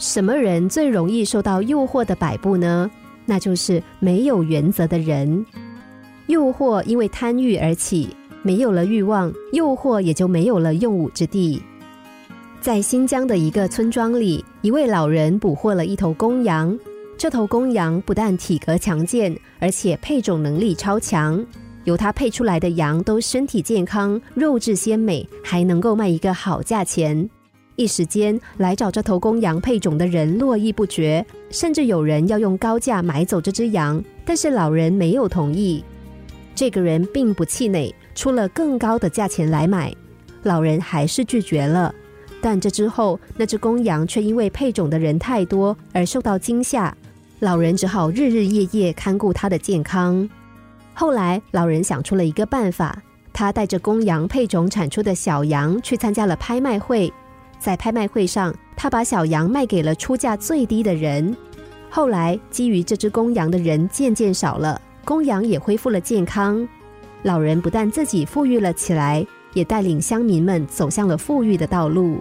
什么人最容易受到诱惑的摆布呢？那就是没有原则的人。诱惑因为贪欲而起，没有了欲望，诱惑也就没有了用武之地。在新疆的一个村庄里，一位老人捕获了一头公羊。这头公羊不但体格强健，而且配种能力超强。由它配出来的羊都身体健康，肉质鲜美，还能够卖一个好价钱。一时间，来找这头公羊配种的人络绎不绝，甚至有人要用高价买走这只羊，但是老人没有同意。这个人并不气馁，出了更高的价钱来买，老人还是拒绝了。但这之后，那只公羊却因为配种的人太多而受到惊吓，老人只好日日夜夜看顾它的健康。后来，老人想出了一个办法，他带着公羊配种产出的小羊去参加了拍卖会。在拍卖会上，他把小羊卖给了出价最低的人。后来，基于这只公羊的人渐渐少了，公羊也恢复了健康。老人不但自己富裕了起来，也带领乡民们走向了富裕的道路。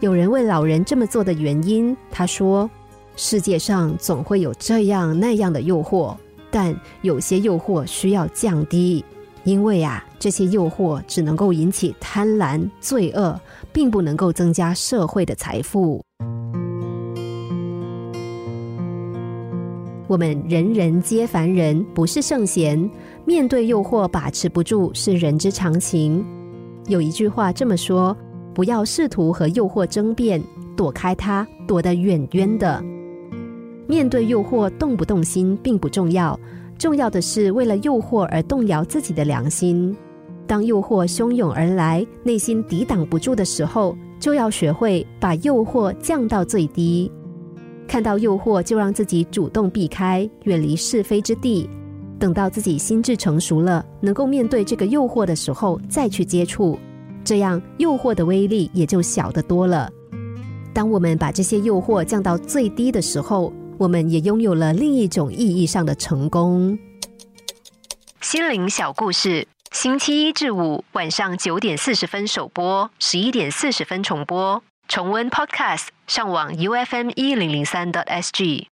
有人问老人这么做的原因，他说：“世界上总会有这样那样的诱惑，但有些诱惑需要降低。”因为啊，这些诱惑只能够引起贪婪、罪恶，并不能够增加社会的财富。我们人人皆凡人，不是圣贤，面对诱惑把持不住是人之常情。有一句话这么说：不要试图和诱惑争辩，躲开它，躲得远远的。面对诱惑，动不动心并不重要。重要的是，为了诱惑而动摇自己的良心。当诱惑汹涌而来，内心抵挡不住的时候，就要学会把诱惑降到最低。看到诱惑，就让自己主动避开，远离是非之地。等到自己心智成熟了，能够面对这个诱惑的时候，再去接触，这样诱惑的威力也就小得多了。当我们把这些诱惑降到最低的时候，我们也拥有了另一种意义上的成功。心灵小故事，星期一至五晚上九点四十分首播，十一点四十分重播。重温 Podcast，上网 U F M 一零零三 t S G。